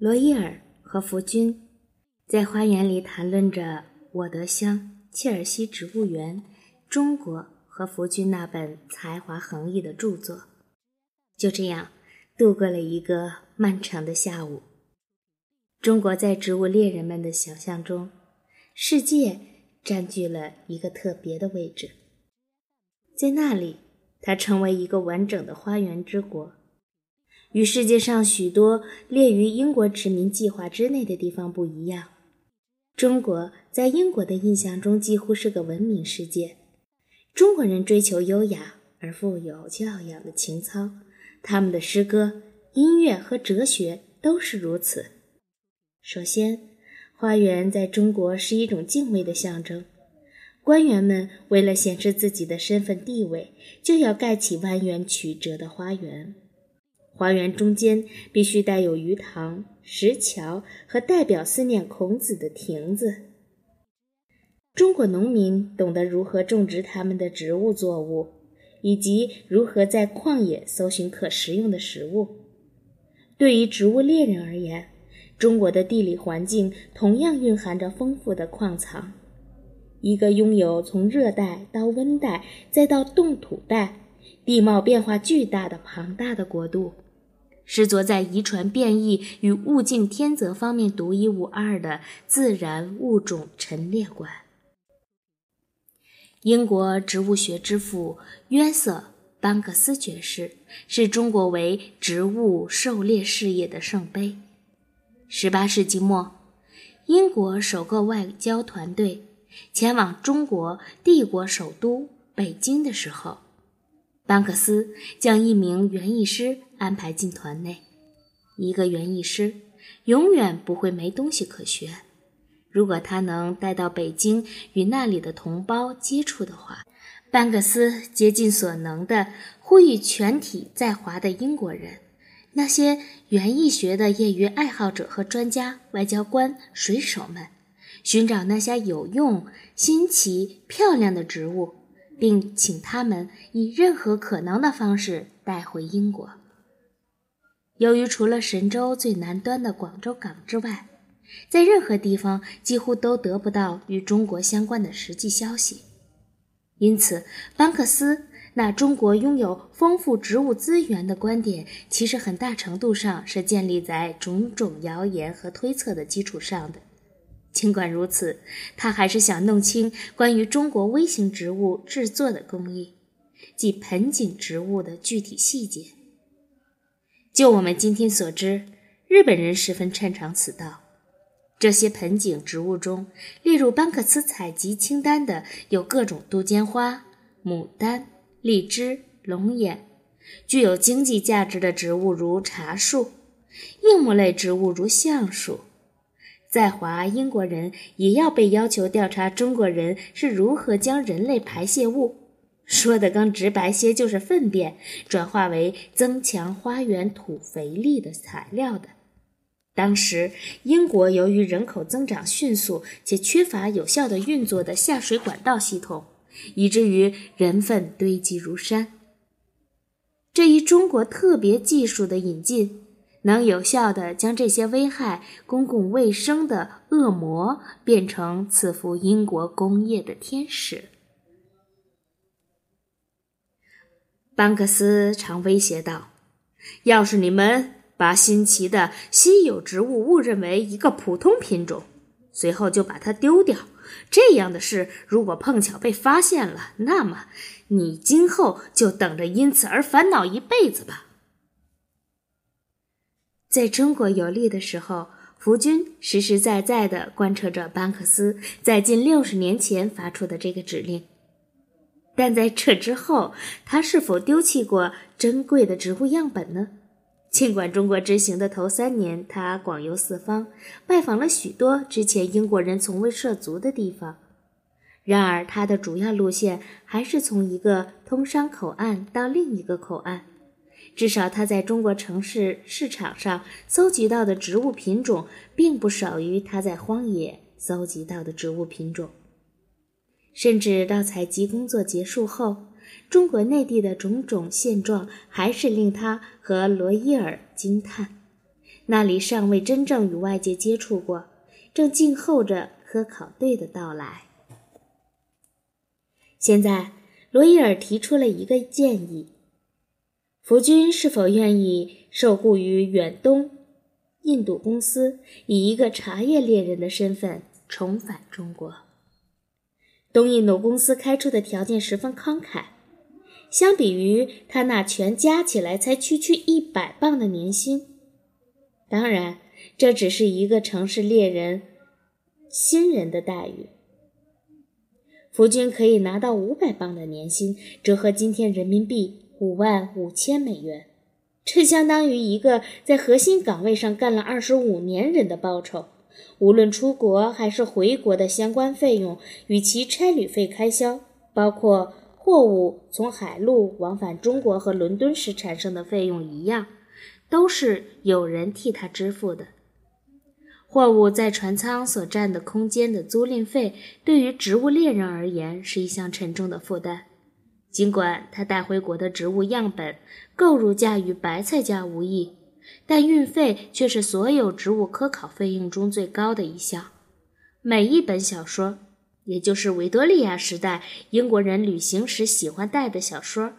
罗伊尔和福军在花园里谈论着沃德乡、切尔西植物园、中国和福军那本才华横溢的著作。就这样度过了一个漫长的下午。中国在植物猎人们的想象中，世界占据了一个特别的位置，在那里，它成为一个完整的花园之国。与世界上许多列于英国殖民计划之内的地方不一样，中国在英国的印象中几乎是个文明世界。中国人追求优雅而富有教养的情操，他们的诗歌、音乐和哲学都是如此。首先，花园在中国是一种敬畏的象征。官员们为了显示自己的身份地位，就要盖起蜿蜒曲折的花园。花园中间必须带有鱼塘、石桥和代表思念孔子的亭子。中国农民懂得如何种植他们的植物作物，以及如何在旷野搜寻可食用的食物。对于植物猎人而言，中国的地理环境同样蕴含着丰富的矿藏。一个拥有从热带到温带再到冻土带地貌变化巨大的庞大的国度。是着在遗传变异与物竞天择方面独一无二的自然物种陈列馆。英国植物学之父约瑟·班克斯爵士是中国为植物狩猎事业的圣杯。18世纪末，英国首个外交团队前往中国帝国首都北京的时候。班克斯将一名园艺师安排进团内。一个园艺师永远不会没东西可学。如果他能带到北京与那里的同胞接触的话，班克斯竭尽所能地呼吁全体在华的英国人，那些园艺学的业余爱好者和专家、外交官、水手们，寻找那些有用、新奇、漂亮的植物。并请他们以任何可能的方式带回英国。由于除了神州最南端的广州港之外，在任何地方几乎都得不到与中国相关的实际消息，因此班克斯那中国拥有丰富植物资源的观点，其实很大程度上是建立在种种谣言和推测的基础上的。尽管如此，他还是想弄清关于中国微型植物制作的工艺，即盆景植物的具体细节。就我们今天所知，日本人十分擅长此道。这些盆景植物中，列入班克斯采集清单的有各种杜鹃花、牡丹、荔枝、龙眼；具有经济价值的植物如茶树；硬木类植物如橡树。在华，英国人也要被要求调查中国人是如何将人类排泄物（说的更直白些，就是粪便）转化为增强花园土肥力的材料的。当时，英国由于人口增长迅速且缺乏有效的运作的下水管道系统，以至于人粪堆积如山。这一中国特别技术的引进。能有效地将这些危害公共卫生的恶魔变成赐福英国工业的天使。班克斯常威胁道：“要是你们把新奇的稀有植物误认为一个普通品种，随后就把它丢掉，这样的事如果碰巧被发现了，那么你今后就等着因此而烦恼一辈子吧。”在中国游历的时候，福军实实在在地贯彻着班克斯在近六十年前发出的这个指令。但在这之后，他是否丢弃过珍贵的植物样本呢？尽管中国之行的头三年，他广游四方，拜访了许多之前英国人从未涉足的地方，然而他的主要路线还是从一个通商口岸到另一个口岸。至少他在中国城市市场上搜集到的植物品种，并不少于他在荒野搜集到的植物品种。甚至到采集工作结束后，中国内地的种种现状还是令他和罗伊尔惊叹。那里尚未真正与外界接触过，正静候着科考队的到来。现在，罗伊尔提出了一个建议：福军是否愿意受雇于远东印度公司，以一个茶叶猎人的身份重返中国？东印度公司开出的条件十分慷慨，相比于他那全加起来才区区一百磅的年薪，当然，这只是一个城市猎人新人的待遇。福军可以拿到五百磅的年薪，折合今天人民币五万五千美元，这相当于一个在核心岗位上干了二十五年人的报酬。无论出国还是回国的相关费用与其差旅费开销，包括货物从海路往返中国和伦敦时产生的费用一样，都是有人替他支付的。货物在船舱所占的空间的租赁费，对于植物猎人而言是一项沉重的负担。尽管他带回国的植物样本购入价与白菜价无异，但运费却是所有植物科考费用中最高的一项。每一本小说，也就是维多利亚时代英国人旅行时喜欢带的小说。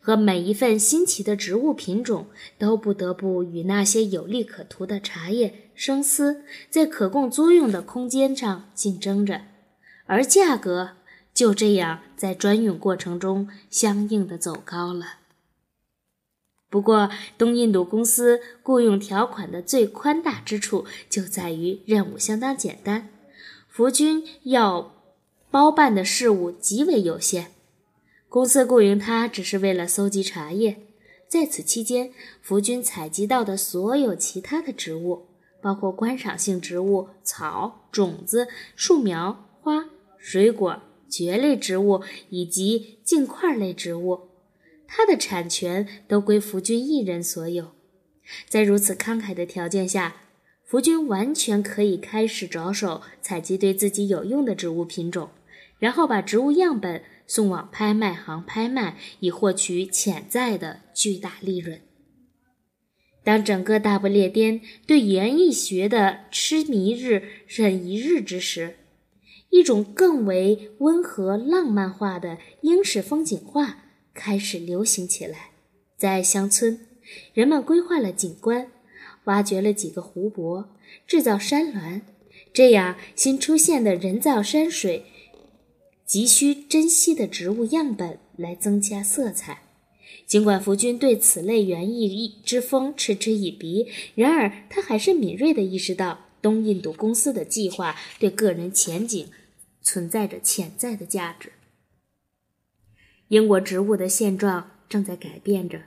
和每一份新奇的植物品种都不得不与那些有利可图的茶叶、生丝在可供租用的空间上竞争着，而价格就这样在专运过程中相应的走高了。不过，东印度公司雇佣条款的最宽大之处就在于任务相当简单，福军要包办的事务极为有限。公司雇佣他只是为了搜集茶叶，在此期间，福军采集到的所有其他的植物，包括观赏性植物、草、种子、树苗、花、水果、蕨类植物以及茎块类植物，它的产权都归福军一人所有。在如此慷慨的条件下，福军完全可以开始着手采集对自己有用的植物品种，然后把植物样本。送往拍卖行拍卖，以获取潜在的巨大利润。当整个大不列颠对园艺学的痴迷日忍一日之时，一种更为温和浪漫化的英式风景画开始流行起来。在乡村，人们规划了景观，挖掘了几个湖泊，制造山峦，这样新出现的人造山水。急需珍惜的植物样本来增加色彩。尽管福军对此类园艺之风嗤之以鼻，然而他还是敏锐地意识到东印度公司的计划对个人前景存在着潜在的价值。英国植物的现状正在改变着，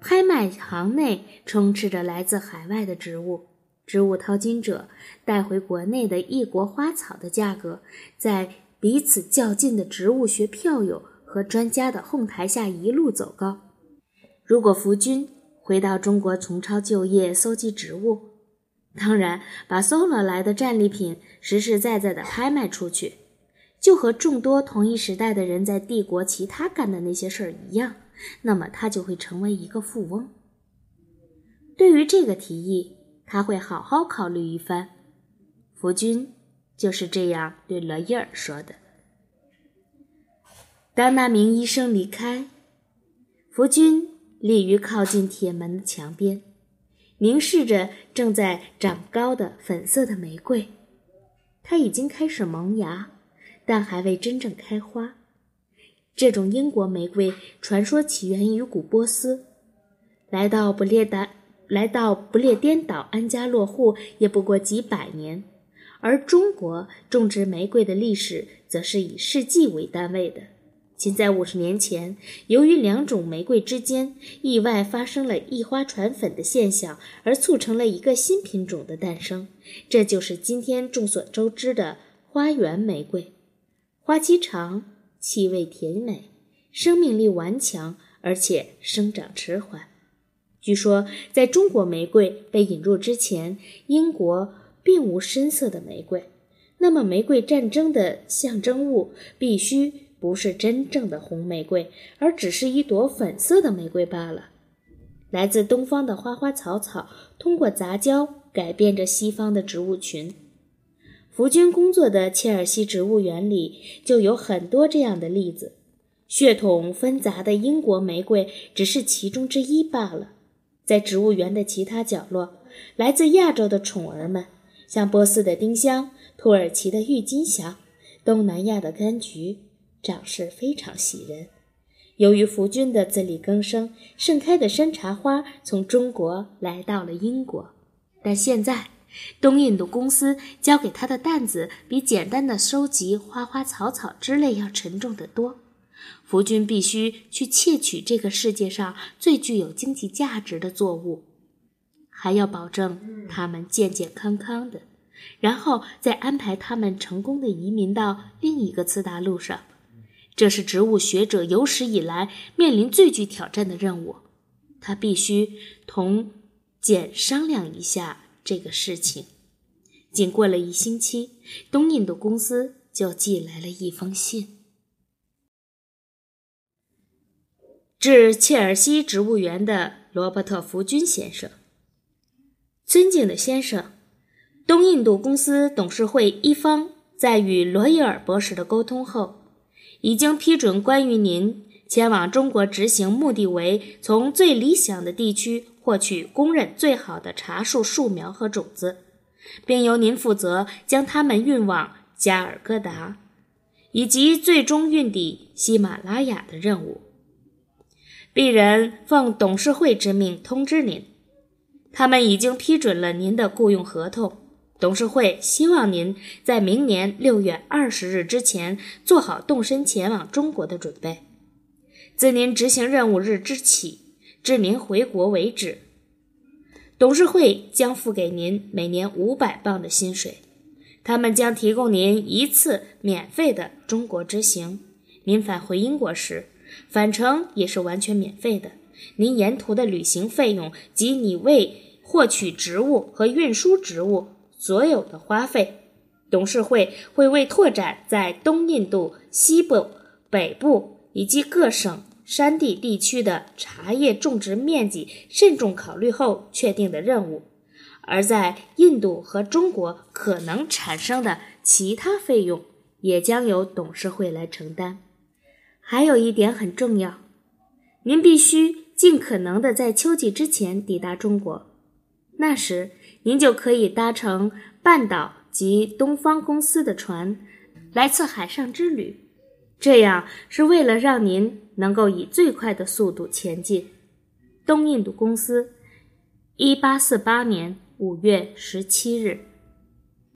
拍卖行内充斥着来自海外的植物，植物淘金者带回国内的异国花草的价格在。彼此较劲的植物学票友和专家的哄抬下一路走高。如果福军回到中国重操旧业，搜集植物，当然把搜罗来的战利品实实在在的拍卖出去，就和众多同一时代的人在帝国其他干的那些事儿一样，那么他就会成为一个富翁。对于这个提议，他会好好考虑一番。福君。就是这样对罗伊尔说的。当那名医生离开，福君立于靠近铁门的墙边，凝视着正在长高的粉色的玫瑰。它已经开始萌芽，但还未真正开花。这种英国玫瑰传说起源于古波斯，来到不列达，来到不列颠岛安家落户也不过几百年。而中国种植玫瑰的历史则是以世纪为单位的。仅在五十年前，由于两种玫瑰之间意外发生了异花传粉的现象，而促成了一个新品种的诞生。这就是今天众所周知的花园玫瑰。花期长，气味甜美，生命力顽强，而且生长迟缓。据说，在中国玫瑰被引入之前，英国。并无深色的玫瑰，那么玫瑰战争的象征物必须不是真正的红玫瑰，而只是一朵粉色的玫瑰罢了。来自东方的花花草草通过杂交改变着西方的植物群。福军工作的切尔西植物园里就有很多这样的例子。血统纷杂的英国玫瑰只是其中之一罢了。在植物园的其他角落，来自亚洲的宠儿们，像波斯的丁香、土耳其的郁金香、东南亚的柑橘，长势非常喜人。由于福军的自力更生，盛开的山茶花从中国来到了英国。但现在，东印度公司交给他的担子比简单的收集花花草草之类要沉重得多。福军必须去窃取这个世界上最具有经济价值的作物，还要保证他们健健康康的，然后再安排他们成功的移民到另一个次大陆上。这是植物学者有史以来面临最具挑战的任务。他必须同简商量一下这个事情。仅过了一星期，东印度公司就寄来了一封信。致切尔西植物园的罗伯特·福军先生，尊敬的先生，东印度公司董事会一方在与罗伊尔博士的沟通后，已经批准关于您前往中国执行目的为从最理想的地区获取公认最好的茶树树苗和种子，并由您负责将它们运往加尔各答，以及最终运抵喜马拉雅的任务。鄙人奉董事会之命通知您，他们已经批准了您的雇佣合同。董事会希望您在明年六月二十日之前做好动身前往中国的准备。自您执行任务日之起至您回国为止，董事会将付给您每年五百磅的薪水。他们将提供您一次免费的中国之行。您返回英国时。返程也是完全免费的。您沿途的旅行费用及你为获取职务和运输职务所有的花费，董事会会为拓展在东印度西部、北部以及各省山地地区的茶叶种植面积慎重考虑后确定的任务，而在印度和中国可能产生的其他费用，也将由董事会来承担。还有一点很重要，您必须尽可能的在秋季之前抵达中国，那时您就可以搭乘半岛及东方公司的船来次海上之旅。这样是为了让您能够以最快的速度前进。东印度公司，一八四八年五月十七日。